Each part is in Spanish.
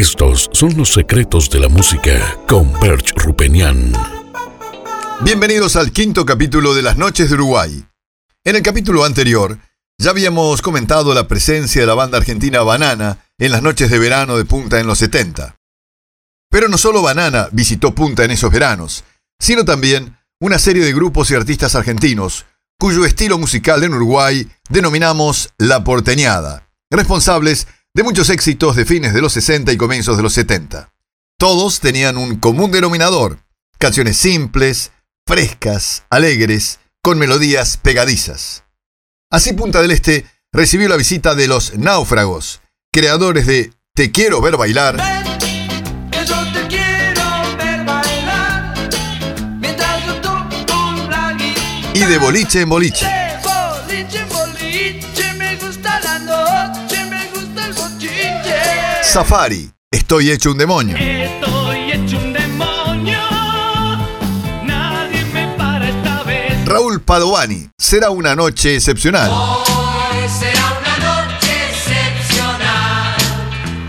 Estos son los secretos de la música con Berch Rupenian. Bienvenidos al quinto capítulo de Las Noches de Uruguay. En el capítulo anterior ya habíamos comentado la presencia de la banda argentina Banana en las noches de verano de Punta en los 70. Pero no solo Banana visitó Punta en esos veranos, sino también una serie de grupos y artistas argentinos cuyo estilo musical en Uruguay denominamos la porteñada, responsables de muchos éxitos de fines de los 60 y comienzos de los 70. Todos tenían un común denominador, canciones simples, frescas, alegres, con melodías pegadizas. Así Punta del Este recibió la visita de los Náufragos, creadores de Te quiero ver bailar. Y de boliche en boliche. Safari, estoy hecho un demonio. Estoy hecho un demonio. Nadie me para esta vez. Raúl Padovani, será una noche excepcional. Hoy será una noche excepcional.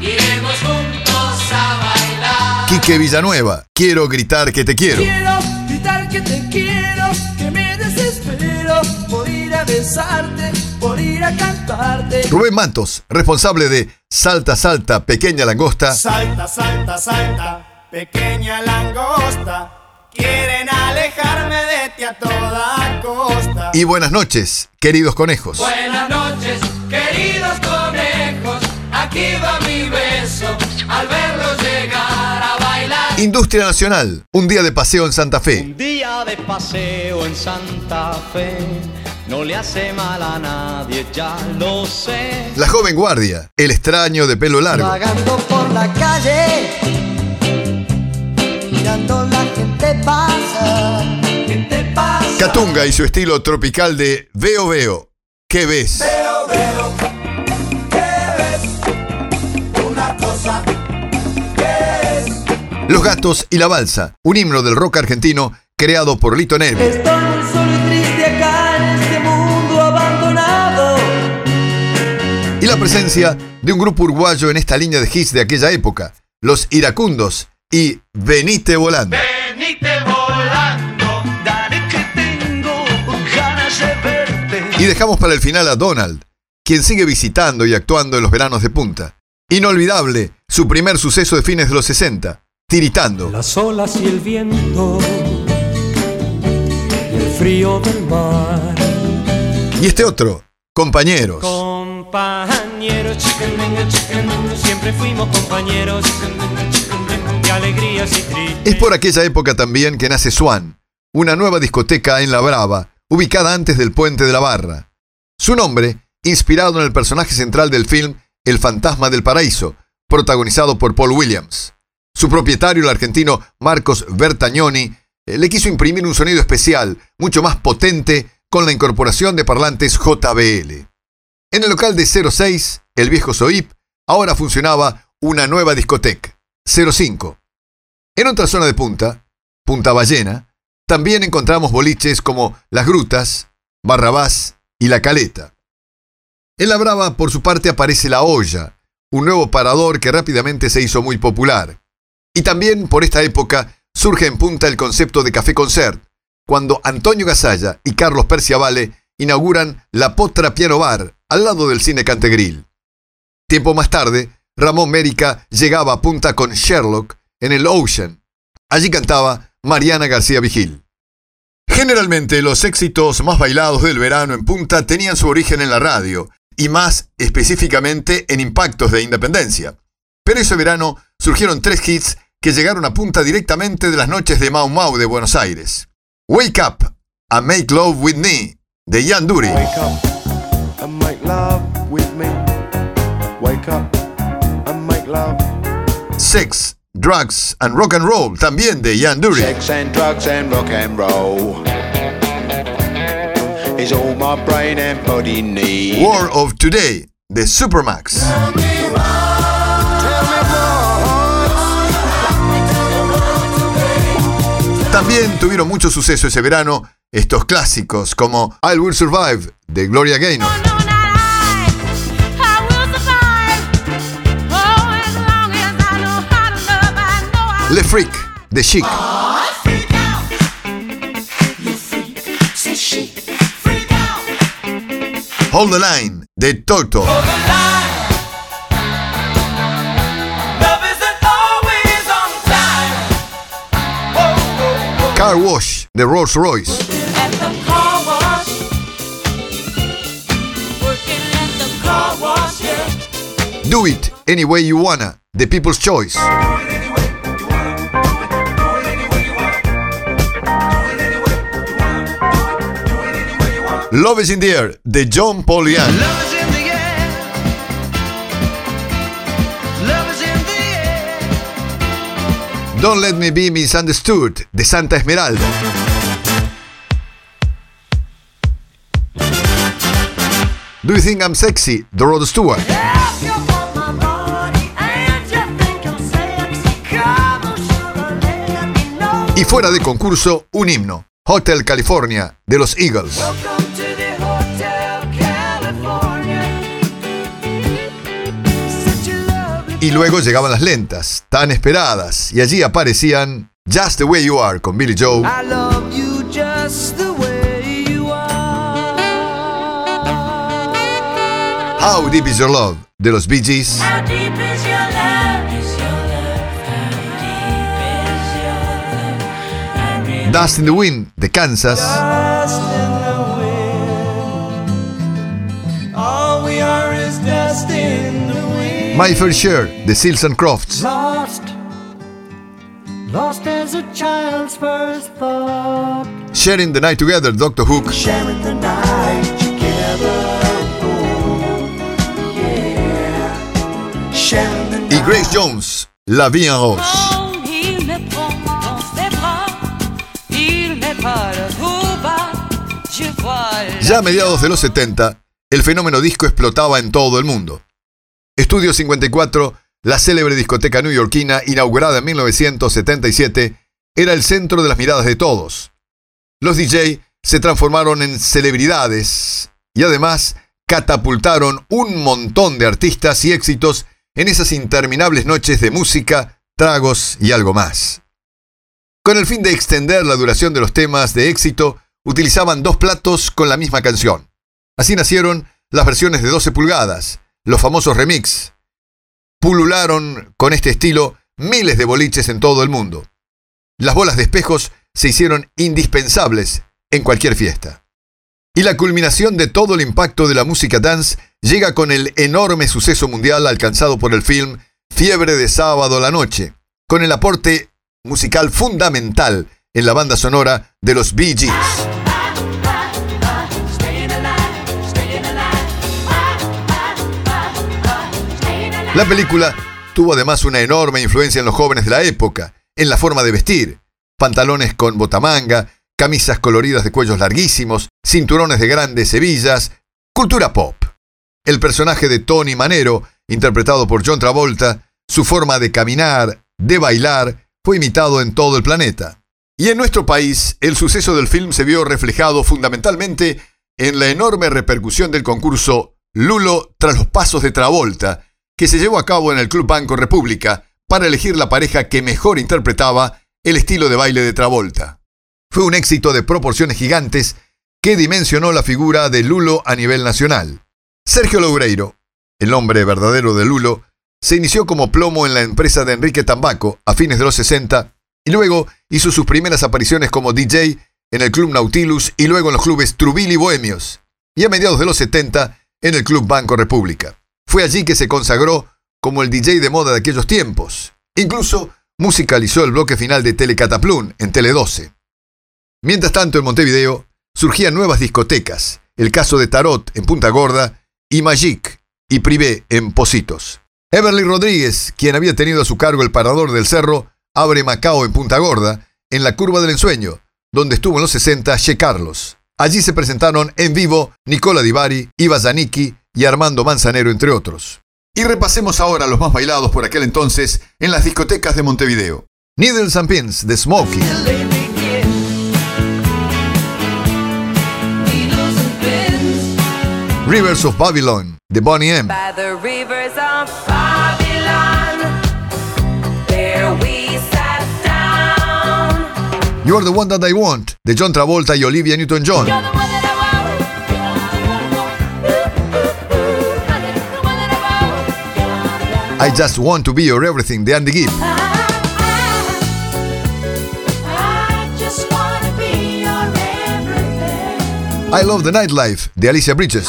Iremos juntos a bailar. Quique Villanueva, quiero gritar que te quiero. Quiero gritar que te quiero, que me desespero por ir a besarte, por ir a cantarte. Rubén Mantos, responsable de Salta, Salta, Pequeña Langosta. Salta, salta, salta, pequeña langosta. Quieren alejarme de ti a toda costa. Y buenas noches, queridos conejos. Buenas noches, queridos conejos. Aquí va mi beso al verlos llegar a bailar. Industria Nacional, un día de paseo en Santa Fe. Un día de paseo en Santa Fe no le hace mal a nadie, ya lo sé. La joven guardia, el extraño de pelo largo. Vagando por la calle, mirando la gente pasa. ¿Qué te pasa? Catunga y su estilo tropical de Veo Veo. ¿Qué ves? Veo, veo, ¿qué ves? Una cosa, ¿qué es? Los gatos y la balsa, un himno del rock argentino creado por Lito Nevi. Y la presencia de un grupo uruguayo en esta línea de hits de aquella época, los Iracundos y Venite Volando. Venite volando. Dale que tengo ganas de verte. Y dejamos para el final a Donald, quien sigue visitando y actuando en los veranos de punta. Inolvidable, su primer suceso de fines de los 60, Tiritando. Las olas y el viento y el frío del mar. Y este otro, Compañeros. Es por aquella época también que nace Swan, una nueva discoteca en La Brava, ubicada antes del puente de la Barra. Su nombre, inspirado en el personaje central del film El fantasma del paraíso, protagonizado por Paul Williams. Su propietario, el argentino Marcos Bertagnoni, eh, le quiso imprimir un sonido especial, mucho más potente, con la incorporación de parlantes JBL. En el local de 06, el viejo Soip, ahora funcionaba una nueva discoteca, 05. En otra zona de punta, Punta Ballena, también encontramos boliches como Las Grutas, Barrabás y La Caleta. En La Brava, por su parte, aparece La Olla, un nuevo parador que rápidamente se hizo muy popular. Y también por esta época surge en punta el concepto de café concert, cuando Antonio Gasalla y Carlos Perciavale inauguran La Potra Piano Bar al lado del cine Cantegril. Tiempo más tarde, Ramón Mérica llegaba a punta con Sherlock en el Ocean. Allí cantaba Mariana García Vigil. Generalmente los éxitos más bailados del verano en punta tenían su origen en la radio, y más específicamente en impactos de independencia. Pero ese verano surgieron tres hits que llegaron a punta directamente de las noches de Mau Mau de Buenos Aires. Wake Up, a Make Love With Me, de Ian Dury. And make love with me. Wake up and make love. Sex, Drugs and Rock and Roll, también de Ian Dury. Sex and drugs and rock and roll is all my brain and body need. War of Today, de Supermax. También tuvieron mucho suceso ese verano estos clásicos como I Will Survive de Gloria Gaynor. freak, the chic. Hold the line, the Toto. Car Wash, the Rolls Royce. Do it any way you wanna. The people's choice. Love is in the Air, de John Paul Young. Don't Let Me Be Misunderstood, de Santa Esmeralda. Do You Think I'm Sexy, de Rod Stewart. Y fuera de concurso, un himno, Hotel California, de los Eagles. Y luego llegaban las lentas, tan esperadas, y allí aparecían Just the Way You Are con Billy Joe, I love you just the way you are. How Deep Is Your Love de los Bee Gees, How deep is your love? Is your love? How deep is your love? I really Dust in the Wind de Kansas, My Fair Share de Seals and Crofts, Lost. Lost as a child's first thought. Sharing the Night Together, Dr. Hook, Sharing the night together. Oh, yeah. Sharing the night. y Grace Jones, La Vie en Rose. Il me prend dans ses bras, il met pas le tout bas, je vois la Ya a mediados de los 70, el fenómeno disco explotaba en todo el mundo. Estudio 54, la célebre discoteca neoyorquina, inaugurada en 1977, era el centro de las miradas de todos. Los DJ se transformaron en celebridades y además catapultaron un montón de artistas y éxitos en esas interminables noches de música, tragos y algo más. Con el fin de extender la duración de los temas de éxito, utilizaban dos platos con la misma canción. Así nacieron las versiones de 12 pulgadas, los famosos remix. Pulularon con este estilo miles de boliches en todo el mundo. Las bolas de espejos se hicieron indispensables en cualquier fiesta. Y la culminación de todo el impacto de la música dance llega con el enorme suceso mundial alcanzado por el film Fiebre de sábado a la noche, con el aporte musical fundamental en la banda sonora de los Bee Gees. La película tuvo además una enorme influencia en los jóvenes de la época, en la forma de vestir, pantalones con botamanga, camisas coloridas de cuellos larguísimos, cinturones de grandes hebillas, cultura pop. El personaje de Tony Manero, interpretado por John Travolta, su forma de caminar, de bailar, fue imitado en todo el planeta. Y en nuestro país, el suceso del film se vio reflejado fundamentalmente en la enorme repercusión del concurso Lulo tras los pasos de Travolta, que se llevó a cabo en el Club Banco República para elegir la pareja que mejor interpretaba el estilo de baile de Travolta. Fue un éxito de proporciones gigantes que dimensionó la figura de Lulo a nivel nacional. Sergio Loureiro, el nombre verdadero de Lulo, se inició como plomo en la empresa de Enrique Tambaco a fines de los 60 y luego hizo sus primeras apariciones como DJ en el Club Nautilus y luego en los clubes Trubil y Bohemios, y a mediados de los 70 en el Club Banco República. Fue allí que se consagró como el DJ de moda de aquellos tiempos. Incluso musicalizó el bloque final de Telecataplún en Tele 12. Mientras tanto, en Montevideo surgían nuevas discotecas, el caso de Tarot en Punta Gorda y Magic y Privé en Positos. Everly Rodríguez, quien había tenido a su cargo el parador del cerro, abre Macao en Punta Gorda, en la curva del ensueño, donde estuvo en los 60 Che Carlos. Allí se presentaron en vivo Nicola Di Bari, Iva Zanicki y Armando Manzanero, entre otros. Y repasemos ahora los más bailados por aquel entonces en las discotecas de Montevideo. Needles and Pins de Smokey. Rivers of Babylon de Bonnie M. You're the One That I Want, de John Travolta y Olivia Newton-John. I Just Want to Be Your Everything, de Andy Gibb. I Love the Nightlife, de Alicia Bridges.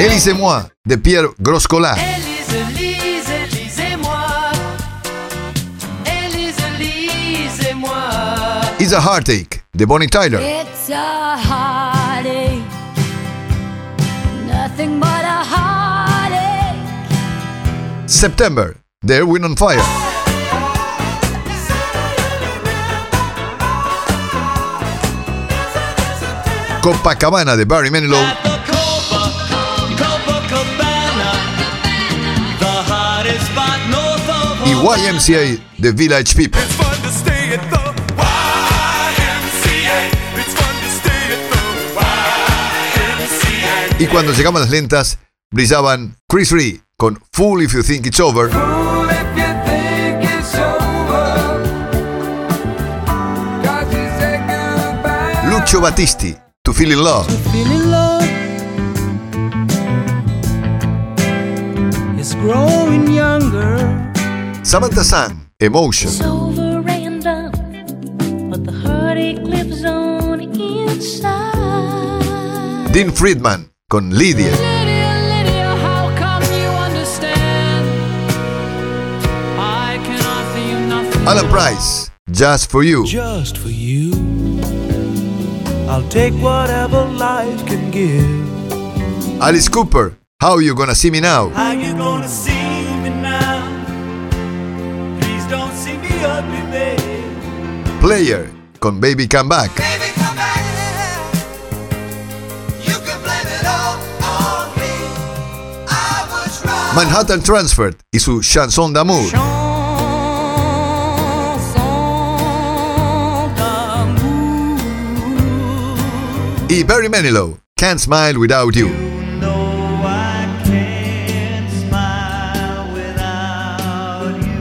Élise et moi, de Pierre Groscola. It's a Heartache, de Bonnie Tyler. It's a heartache, nothing but a heartache. September, de Erwin on Fire. Copacabana, de Barry Manilow. Y YMCA, de Village People. Y cuando llegamos a las lentas, brillaban Chris Ree con Fool If You Think It's Over. Lucio Battisti, To Feel in Love. Samantha Sun, Emotion. It's over and done, but the heartache lives on inside. Dean Friedman con Lydia. Lydia, Lydia, how come you understand? I can offer you nothing. Alan Price, Just for You. Just for you. I'll take whatever life can give. Alice Cooper, How You Gonna See Me Now. How you gonna see me now? Please don't see me ugly, babe. Player con Baby Come Back. Manhattan Transferred y su Chanson d'amour. Y Barry Manilow, Can't Smile Without You.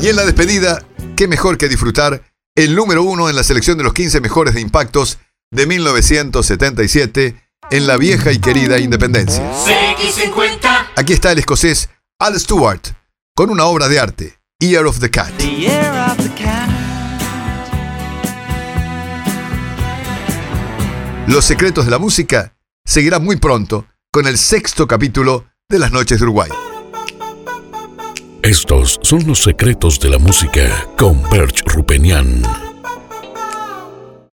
Y en la despedida, qué mejor que disfrutar el número uno en la selección de los 15 mejores de impactos de 1977 en la vieja y querida Independencia. CX50. Aquí está el escocés Al Stewart con una obra de arte, Ear of the Cat. The year of the cat. Los secretos de la música seguirán muy pronto con el sexto capítulo de Las Noches de Uruguay. Estos son los secretos de la música con Perch Rupenian.